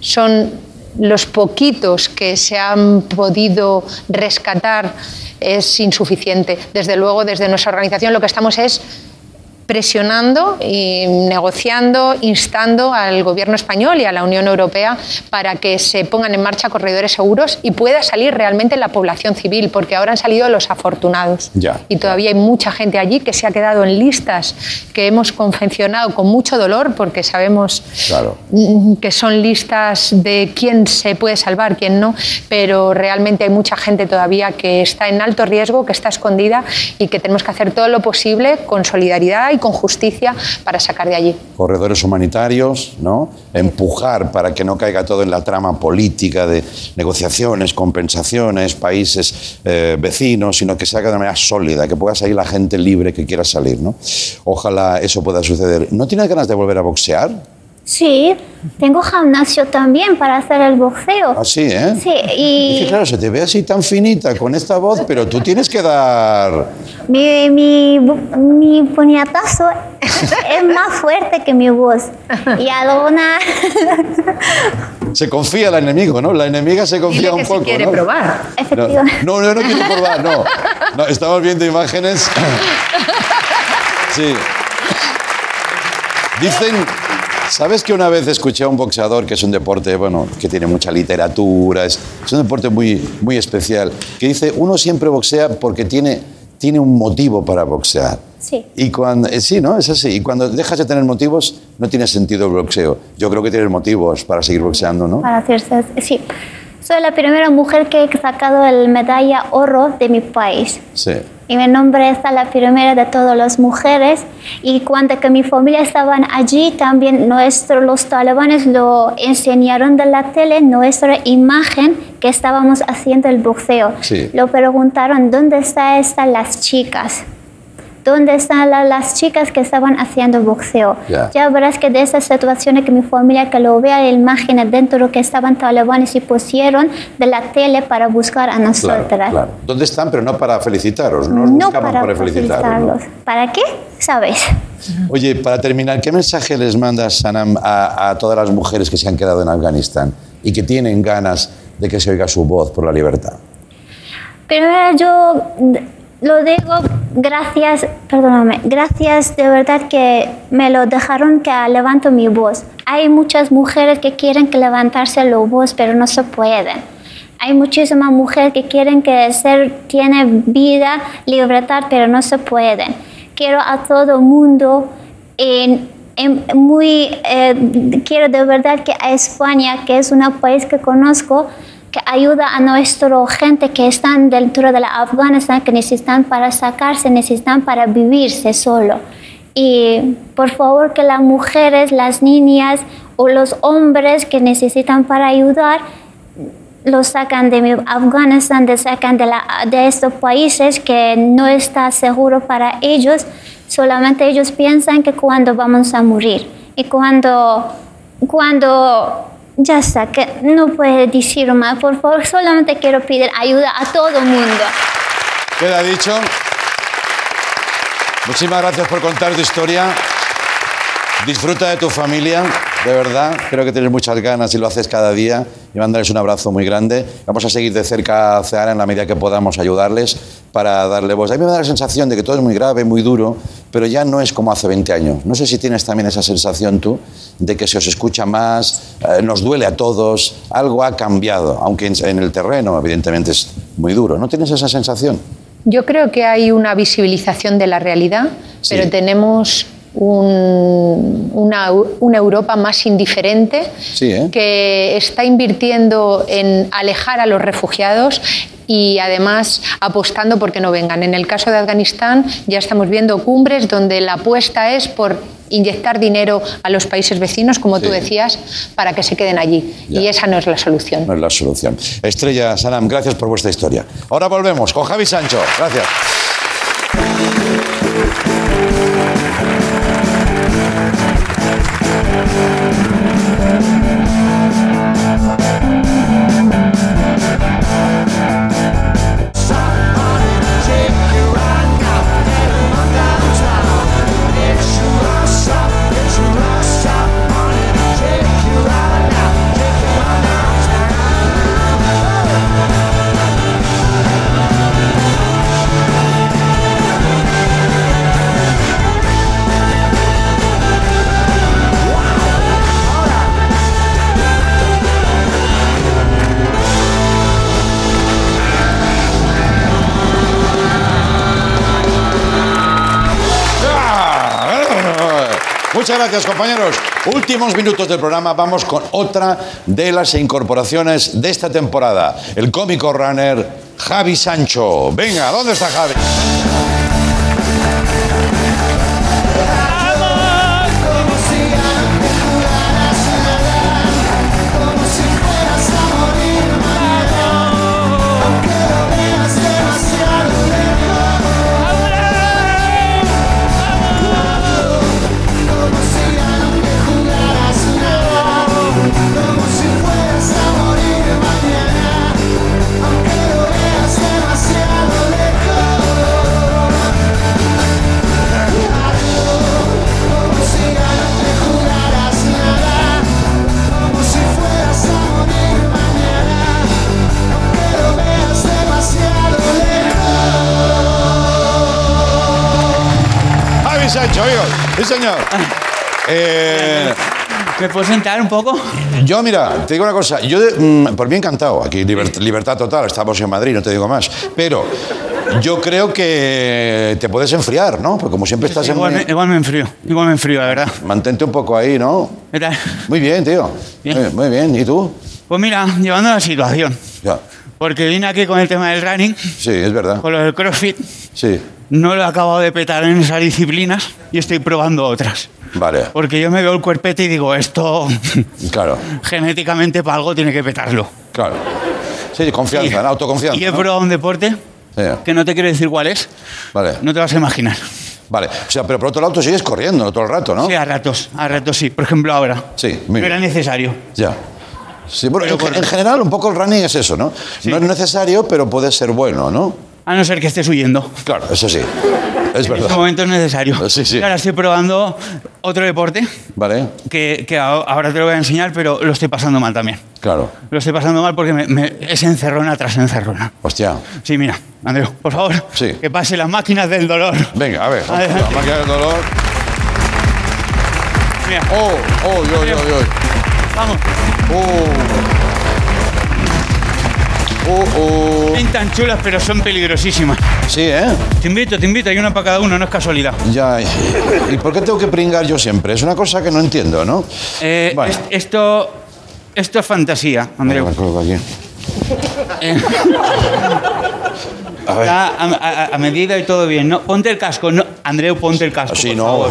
son los poquitos que se han podido rescatar es insuficiente. Desde luego, desde nuestra organización lo que estamos es presionando y negociando, instando al gobierno español y a la Unión Europea para que se pongan en marcha corredores seguros y pueda salir realmente la población civil, porque ahora han salido los afortunados. Ya. Y todavía hay mucha gente allí que se ha quedado en listas que hemos confeccionado con mucho dolor, porque sabemos Claro. que son listas de quién se puede salvar, quién no, pero realmente hay mucha gente todavía que está en alto riesgo, que está escondida y que tenemos que hacer todo lo posible con solidaridad y con justicia para sacar de allí. corredores humanitarios, ¿no? Empujar para que no caiga todo en la trama política de negociaciones, compensaciones, países eh, vecinos, sino que se haga de manera sólida, que pueda salir la gente libre que quiera salir, ¿no? Ojalá eso pueda suceder. ¿No tienes ganas de volver a boxear? Sí, tengo gimnasio también para hacer el boxeo. Así, ¿eh? Sí, Es que y claro, se te ve así tan finita con esta voz, pero tú tienes que dar... mi, mi, mi puñetazo [laughs] es más fuerte que mi voz. Y alguna... [laughs] Se confía el enemigo, ¿no? La enemiga se confía Dile un que si poco, quiere ¿no? probar. No, no, no quiero probar, no. No, estamos viendo imágenes. [laughs] Sí. Dicen, ¿sabes que una vez escuché a un boxeador, que es un deporte, bueno, que tiene mucha literatura, es, es un deporte muy, muy especial, que dice, uno siempre boxea porque tiene, tiene un motivo para boxear. Sí. Y cuando, eh, sí, ¿no? Es así. Y cuando dejas de tener motivos, no tiene sentido el boxeo. Yo creo que tienes motivos para seguir boxeando, ¿no? Para hacerse... Sí. Soy la primera mujer que he sacado el medalla oro de mi país. Sí. Y mi nombre es la primera de todas las mujeres. Y cuando que mi familia estaban allí, también nuestro, los talibanes lo enseñaron de la tele, nuestra imagen que estábamos haciendo el boxeo. Sí. Lo preguntaron, ¿dónde está, están las chicas? ¿Dónde están la- las chicas que estaban haciendo boxeo? Ya. Ya verás que de esas situaciones que mi familia que lo vea imágenes dentro que estaban talibanes y pusieron de la tele para buscar a Claro, nosotras. claro. ¿Dónde están? Pero no para felicitaros, no, No buscaban para para felicitaros. ¿no? felicitarlos. ¿Para qué? ¿Sabes? Oye, para terminar, ¿qué mensaje les mandas, Sanam, a, a todas las mujeres que se han quedado en Afganistán y que tienen ganas de que se oiga su voz por la libertad? Primero yo lo digo gracias, perdóname, gracias de verdad que me lo dejaron que levanto mi voz. Hay muchas mujeres que quieren que levantarse la voz, pero no se pueden. Hay muchísimas mujeres que quieren que ser tiene vida, libertad, pero no se pueden. Quiero a todo mundo en muy eh, quiero de verdad que a España, que es un país que conozco, que ayuda a nuestra gente que están dentro de la Afganistán, que necesitan para sacarse, necesitan para vivirse solo. Y por favor que las mujeres, las niñas o los hombres que necesitan para ayudar, los sacan de Afganistán, los sacan de, la, de estos países que no está seguro para ellos. Solamente ellos piensan que cuando vamos a morir y cuando, cuando ya está, que no puede decir más. Por favor, solamente quiero pedir ayuda a todo el mundo. Queda dicho. Muchísimas gracias por contar tu historia. Disfruta de tu familia, de verdad. Creo que tienes muchas ganas y lo haces cada día. Y mandarles un abrazo muy grande. Vamos a seguir de cerca a CEAR en la medida que podamos ayudarles para darle voz. A mí me da la sensación de que todo es muy grave, muy duro, pero ya no es como hace 20 años. No sé si tienes también esa sensación tú de que se os escucha más, eh, nos duele a todos, algo ha cambiado, aunque en, en el terreno evidentemente es muy duro. ¿No tienes esa sensación? Yo creo que hay una visibilización de la realidad, Sí. pero tenemos un- una, una Europa más indiferente Sí, ¿eh? que está invirtiendo en alejar a los refugiados y además apostando porque no vengan. En el caso de Afganistán ya estamos viendo cumbres donde la apuesta es por inyectar dinero a los países vecinos, como tú decías, para que se queden allí. Ya. Y esa no es la solución. No es la solución. Estrella Sanam, gracias por vuestra historia. Ahora volvemos con Javi Sancho. Gracias. Gracias, compañeros. Últimos minutos del programa. Vamos con otra de las incorporaciones de esta temporada. El cómico runner Javi Sancho. Venga, ¿dónde está Javi? Sancho, amigos. Sí, señor. [laughs] Eh, ¿Me puedo sentar un poco? Yo, mira, te digo una cosa. Yo, mm, por mí encantado. Aquí, liber- libertad total. Estamos en Madrid, no te digo más. Pero yo creo que te puedes enfriar, ¿no? Porque como siempre estás Igual me, en... igual me enfrío, igual me enfrío, la verdad. Mantente un poco ahí, ¿no? ¿Qué tal? Muy bien, tío. Muy, muy bien. ¿Y tú? Pues mira, llevando la situación. Ya. Porque vine aquí con el tema del running, Sí, es verdad. con lo del CrossFit. Sí. No lo he acabado de petar en esas disciplinas y estoy probando otras. Vale. Porque yo me veo el cuerpete y digo, esto [laughs] Claro. genéticamente para algo tiene que petarlo. Claro. Sí, confianza, ¿no? autoconfianza. Y he ¿no? probado un deporte Sí. que no te quiero decir cuál es, Vale. no te vas a imaginar. Vale. O sea, pero por otro lado tú sigues corriendo todo el rato, ¿no? Sí, a ratos, a ratos sí. Por ejemplo, ahora. Sí, No era necesario. Ya. Sí, bueno, en, en general un poco el running es eso, ¿no? No es necesario, pero puede ser bueno, ¿no? A no ser que estés huyendo. Claro, eso sí. Es En este verdad. momento es necesario. [laughs] Sí, sí. Y ahora estoy probando otro deporte Vale, que, ahora te lo voy a enseñar, pero lo estoy pasando mal también. claro. Lo estoy pasando mal porque me, me- es encerrona tras encerrona. Hostia. Sí, mira, Andreu, por favor, Sí. que pase las máquinas del dolor. Venga, a ver. Adelante. La máquina del dolor. Mira, Oh, oh, oh, oh, oh. vamos. Oh, oh. Pintan chulas, pero son peligrosísimas. Sí, ¿eh? Te invito, te invito, hay una para cada uno, no es casualidad. Ya. ¿Y por qué tengo que pringar yo siempre? Es una cosa que no entiendo, ¿no? Eh, es- esto, esto es fantasía, Andreu. Venga, me coloco aquí. Eh, [laughs] A ver. está a, a- a medida y todo bien. No, ponte el casco, no, Andreu, ponte el casco. Sí, por no. favor.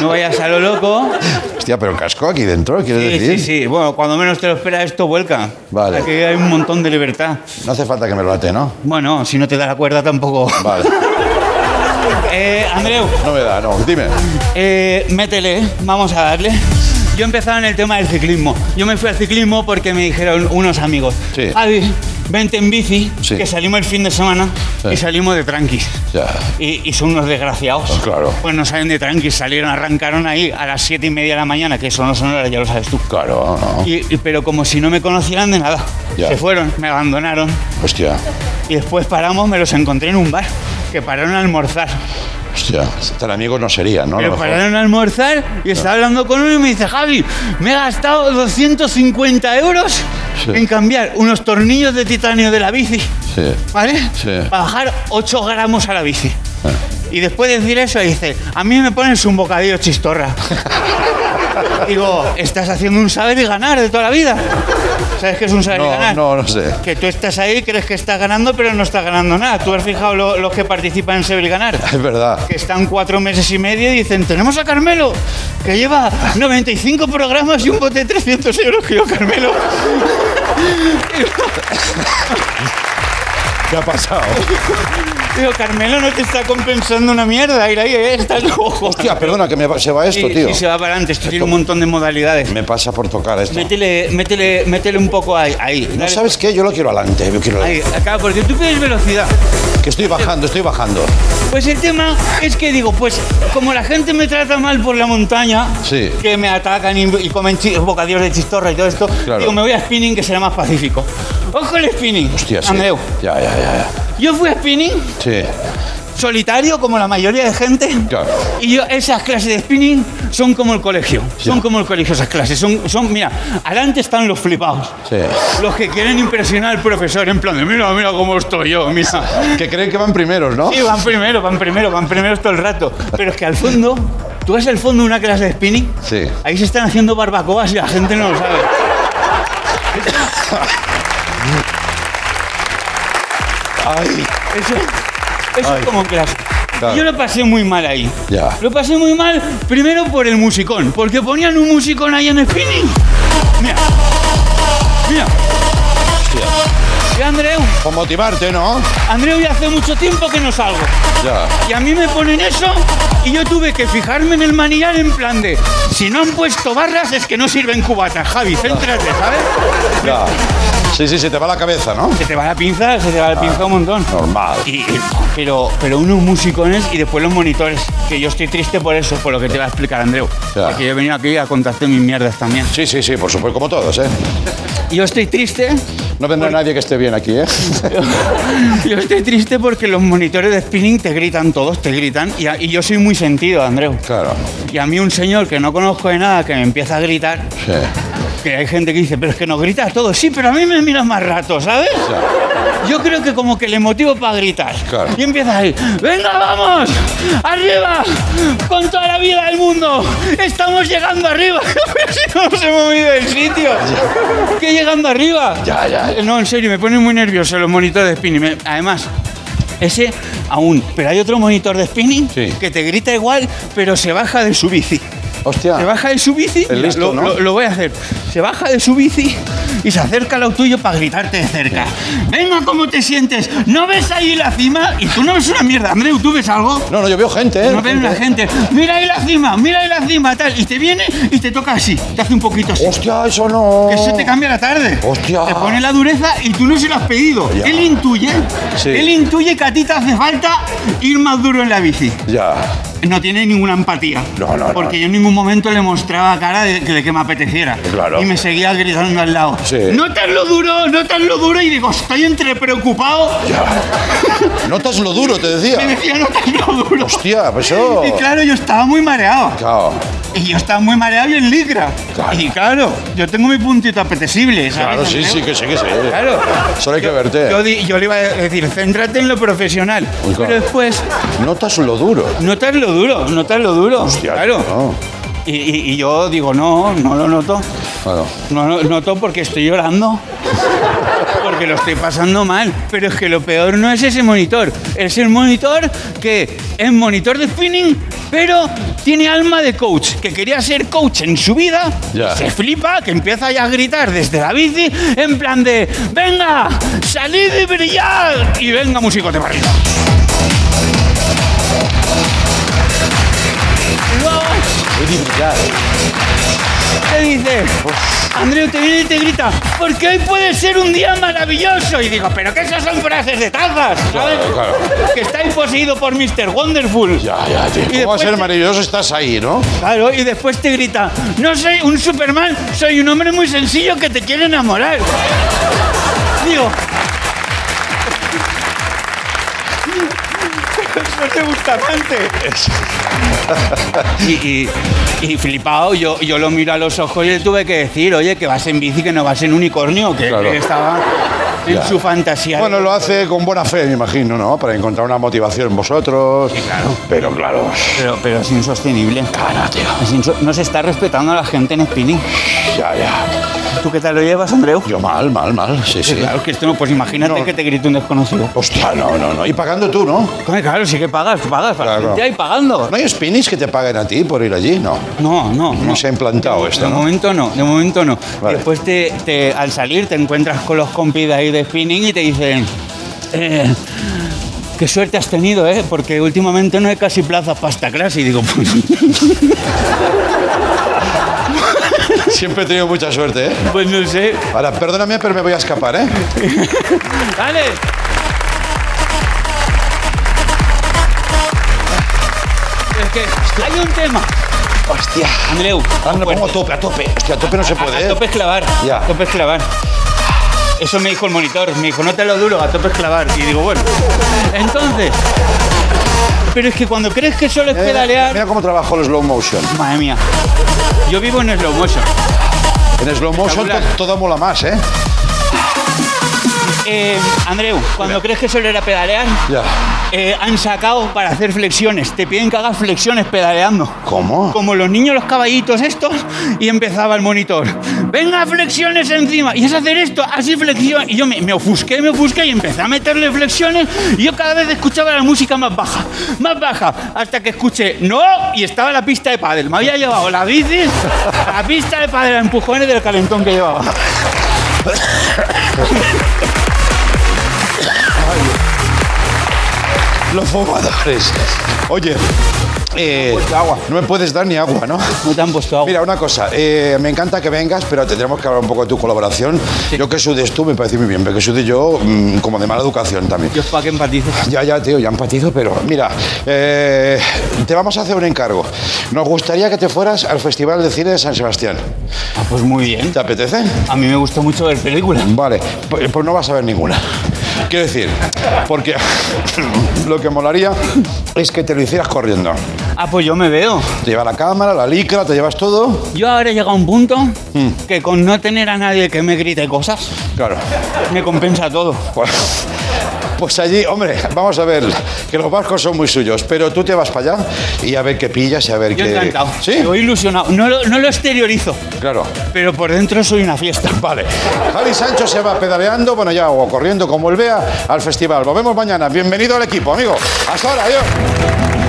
No vayas a lo loco. Hostia, pero el casco aquí dentro, ¿quieres Sí, decir? sí, sí. Bueno, cuando menos te lo esperas, esto vuelca. Vale. Aquí hay un montón de libertad. No hace falta que me lo ate, ¿no? Bueno, si no te da la cuerda tampoco. Vale. [laughs] Eh, Andreu, No me da, no. Dime. eh, métele, vamos a darle. Yo empezaba en el tema del ciclismo. Yo me fui al ciclismo porque me dijeron unos amigos. Sí. Javi, vente en bici, Sí. que salimos el fin de semana Sí. y salimos de tranquis. Ya. Y, y son unos desgraciados. Pues claro. Pues no salen de tranquis, salieron, arrancaron ahí a las siete y media de la mañana, que eso no son horas, ya lo sabes tú. Claro, no. Y- y- pero como si no me conocieran de nada. Ya. Se fueron, me abandonaron. Hostia. Y después paramos, me los encontré en un bar, que pararon a almorzar. Hostia. Tan amigos no serían, ¿no? Pero pararon a almorzar y estaba hablando con uno y me dice, Javi, me he gastado 250 euros Sí. en cambiar unos tornillos de titanio de la bici, Sí. ¿vale? Sí. Para bajar 8 gramos a la bici. Ah. Y después de decir eso dice, a mí me pones un bocadillo chistorra. [laughs] Digo, estás haciendo un saber y ganar de toda la vida. ¿Sabes qué es un saber y ganar? no, no sé. Que tú estás ahí, crees que estás ganando, pero no estás ganando nada. Tú has fijado lo- los que participan en saber y ganar. [laughs] Es verdad. Que están cuatro meses y medio y dicen, tenemos a Carmelo, que lleva 95 programas y un bote de 300 euros que yo, Carmelo. [laughs] ¿Qué ha pasado? [laughs] Digo, Carmelo no te está compensando una mierda, ir ahí, eh, estás loco. Hostia, perdona, que me va- se va esto, tío. sí, se va para adelante, esto tiene un montón de modalidades. Me pasa por tocar esto. Métele, métele, métele un poco ahí. ahí No dale. sabes qué, yo lo quiero adelante, yo quiero Ahí, acá, porque tú pides velocidad. Que estoy bajando, estoy bajando. Pues el tema es que digo, pues como la gente me trata mal por la montaña, Sí. que me atacan y, y comen chi- bocadillos de chistorra y todo esto, Claro. digo, me voy a spinning que será más pacífico. Ojo el spinning. Hostia, sí. Andreu. Ya, ya, ya, ya. Yo fui a spinning Sí, solitario, como la mayoría de gente. claro. Y yo, esas clases de spinning son como el colegio. Son Ya. como el colegio esas clases. Son, son, mira, adelante están los flipados. Sí. Los que quieren impresionar al profesor, en plan de, mira, mira cómo estoy yo, mira. [laughs] Que creen que van primeros, ¿no? Sí, van primero, van primero, van primeros todo el rato. Pero es que al fondo, Tú ves el fondo de una clase de spinning, Sí. ahí se están haciendo barbacoas y la gente no lo sabe. [laughs] Ay. Eso, eso Ay. es como clase. Claro. Yo lo pasé muy mal ahí. Ya. Lo pasé muy mal primero por el musicón, porque ponían un musicón ahí en spinning. Mira. Mira. Y Andreu, Por motivarte, ¿no? Andreu ya hace mucho tiempo que no salgo. Ya. Y a mí me ponen eso y yo tuve que fijarme en el manillar en plan de si no han puesto barras es que no sirven cubatas, Javi, céntrate, ¿sabes? Ya. Sí, sí, se te va la cabeza, ¿no? Se te va la pinza, se te va la pinza un montón. Normal. Y- pero, pero unos musicones y después los monitores. Que yo estoy triste por eso, por lo que te va a explicar Andreu. Ya. Porque yo he venido aquí a contarte mis mierdas también. Sí, sí, sí, por supuesto, como todos, ¿eh? Yo estoy triste. No vendrá nadie que esté bien aquí, ¿eh? [laughs] Yo estoy triste porque los monitores de spinning te gritan todos, te gritan. Y, a- y yo soy muy sentido, Andreu. Claro. Y a mí un señor que no conozco de nada que me empieza a gritar. Sí. Que hay gente que dice, pero es que nos gritas todo. Sí, pero a mí me miras más rato, ¿sabes? Yo creo que como que le motivo para gritar. Claro. Y empieza ahí, venga, vamos, arriba, con toda la vida del mundo. Estamos llegando arriba. [laughs] Si no nos hemos movido del sitio. ¿Qué llegando arriba? Ya, ya, ya. No, en serio, me pone muy nervioso los monitores de spinning. Además, ese aún. Pero hay otro monitor de spinning Sí. que te grita igual, pero se baja de su bici. Hostia. Se baja de su bici. El listo, lo, ¿no? lo- lo voy a hacer. Se baja de su bici y se acerca al tuyo para gritarte de cerca. Venga, ¿cómo te sientes? ¿No ves ahí la cima? Y tú no ves una mierda. Andreu, ¿tú ves algo? No, no, yo veo gente, ¿eh? No ves la gente. Mira ahí la cima, mira ahí la cima, tal. Y te viene y te toca así. Te hace un poquito así. Hostia, eso no. Que eso te cambia la tarde. Hostia. Te pone la dureza y tú no se lo has pedido. Ya. Él intuye. Sí. Él intuye que a ti te hace falta ir más duro en la bici. Ya. No tiene ninguna empatía. No, no, no. Porque yo en ningún momento le mostraba cara de, de que me apeteciera. Claro. Y me seguía gritando al lado. Sí. Notas lo duro, notas lo duro. Y digo, estoy entre preocupado. [laughs] Notas lo duro, te Me decía. decía, notas lo duro. Hostia, pues eso. Y claro, yo estaba muy mareado. Claro. Y yo estaba muy mareado y en ligra. Claro. Y claro, yo tengo mi puntito apetecible, ¿sabes? Claro, sí, sí, que sí, que sí. Claro. Solo hay que verte. Yo, yo le iba a decir, céntrate en lo profesional. Uy, claro. Pero después, Notas lo duro. notas lo duro, notas lo duro. Hostia, claro. no. Y, y- y yo digo, no, no lo noto. Claro. No lo noto porque estoy llorando. Porque lo estoy pasando mal. Pero es que lo peor no es ese monitor. Es el monitor que es monitor de spinning, pero tiene alma de coach. Que quería ser coach en su vida. Ya. Se flipa, que empieza ya a gritar desde la bici en plan de ¡Venga! ¡Salid y brillar! Y venga, músico de barrio. Te dice, Andreu te viene y te grita, porque hoy puede ser un día maravilloso. Y digo, pero que esas son frases de tazas, ¿sabes? Claro, claro. Que está poseído por Mr. Wonderful. Ya, ya, tío. Y ¿Cómo va a ser te- maravilloso? Estás ahí, ¿no? Claro, y después te grita, no soy un Superman, soy un hombre muy sencillo que te quiere enamorar. Digo... Eso te gusta bastante. [laughs] Y, y, y flipado, yo, yo lo miro a los ojos y le tuve que decir, oye, que vas en bici, que no vas en unicornio, que, Claro. que estaba en Ya. su fantasía. Bueno, lo hace con buena fe, me imagino, ¿no? Para encontrar una motivación en vosotros. claro. Pero claro. Pero, pero es insostenible. Claro, tío. Es inso- no se está respetando a la gente en spinning. Ya, ya. ¿Tú qué tal lo llevas, Andreu? Yo mal, mal, mal. Sí, sí. Claro que esto no, pues imagínate No. que te grite un desconocido. Hostia, no, no, no. Y pagando tú, ¿no? Coño, Claro, sí que pagas, pagas, para Claro. la gente ahí pagando. ¿No hay spinnings que te paguen a ti por ir allí? No. No, no, No se ha implantado esto, De ¿no? momento no, de momento no. Vale. Después te, te- al salir te encuentras con los compis de ahí de spinning y te dicen, eh, qué suerte has tenido, ¿eh? Porque últimamente no hay casi plazas para esta clase. Y digo, pues, [laughs] [laughs] Siempre he tenido mucha suerte, ¿eh? pues no sé. Ahora, perdóname, pero me voy a escapar, ¿eh? [laughs] ¡Dale! Es que hay un tema. Hostia. Andreu, fuerte. pongo a tope, a tope. Hostia, a tope no se A- puede, A, ¿eh? tope es clavar. Ya. A tope es clavar. Eso me dijo el monitor. Me dijo, no te lo duro, a tope es clavar. Y digo, bueno. Entonces. Pero es que cuando crees que solo es Mira, pedalear. mira cómo trabajo el slow motion. Madre mía. Yo vivo en slow motion. En slow motion to- todo mola más, ¿eh? Eh, Andreu, cuando crees que solo era pedalear, Ya. eh, han sacado para hacer flexiones. Te piden que hagas flexiones pedaleando. ¿Cómo? Como los niños, los caballitos estos, y empezaba el monitor. Venga, flexiones encima. Y es hacer esto, así flexión. Y yo me, me ofusqué, me ofusqué y empecé a meterle flexiones. Y yo cada vez escuchaba la música más baja, más baja, hasta que escuché no y estaba la pista de pádel. Me había llevado la bici la pista de pádel, empujones del calentón que llevaba. Los fumadores. Oye, eh, no me puedes dar ni agua, ¿no? No te han puesto agua. Mira, una cosa, eh, me encanta que vengas, pero tendremos que hablar un poco de tu colaboración. Yo que sudes tú me parece muy bien, pero que sude yo mm, como de mala educación también. Yo para que empatices. Ya, ya, tío, ya empatizo, pero mira, eh, te vamos a hacer un encargo. Nos gustaría que te fueras al Festival de Cine de San Sebastián. Ah, pues muy bien. ¿Te apetece? A mí me gusta mucho ver películas. Vale, pues, pues no vas a ver ninguna. Quiero decir, porque [laughs] lo que molaría es que te lo hicieras corriendo. Ah, pues yo me veo. Te lleva la cámara, la licra, te llevas todo. Yo ahora he llegado a un punto que con no tener a nadie que me grite cosas, Claro. me compensa todo. Pues, pues allí, hombre, vamos a ver, que los vascos son muy suyos, pero tú te vas para allá y a ver qué pillas y a ver Yo qué... encantado. ¿Sí? Estoy ilusionado. No lo, no lo exteriorizo, Claro. pero por dentro soy una fiesta. [laughs] Vale. Javi Sancho se va pedaleando, bueno, ya o corriendo como él vea al festival. Volvemos mañana. Bienvenido al equipo, amigo. Hasta ahora, adiós.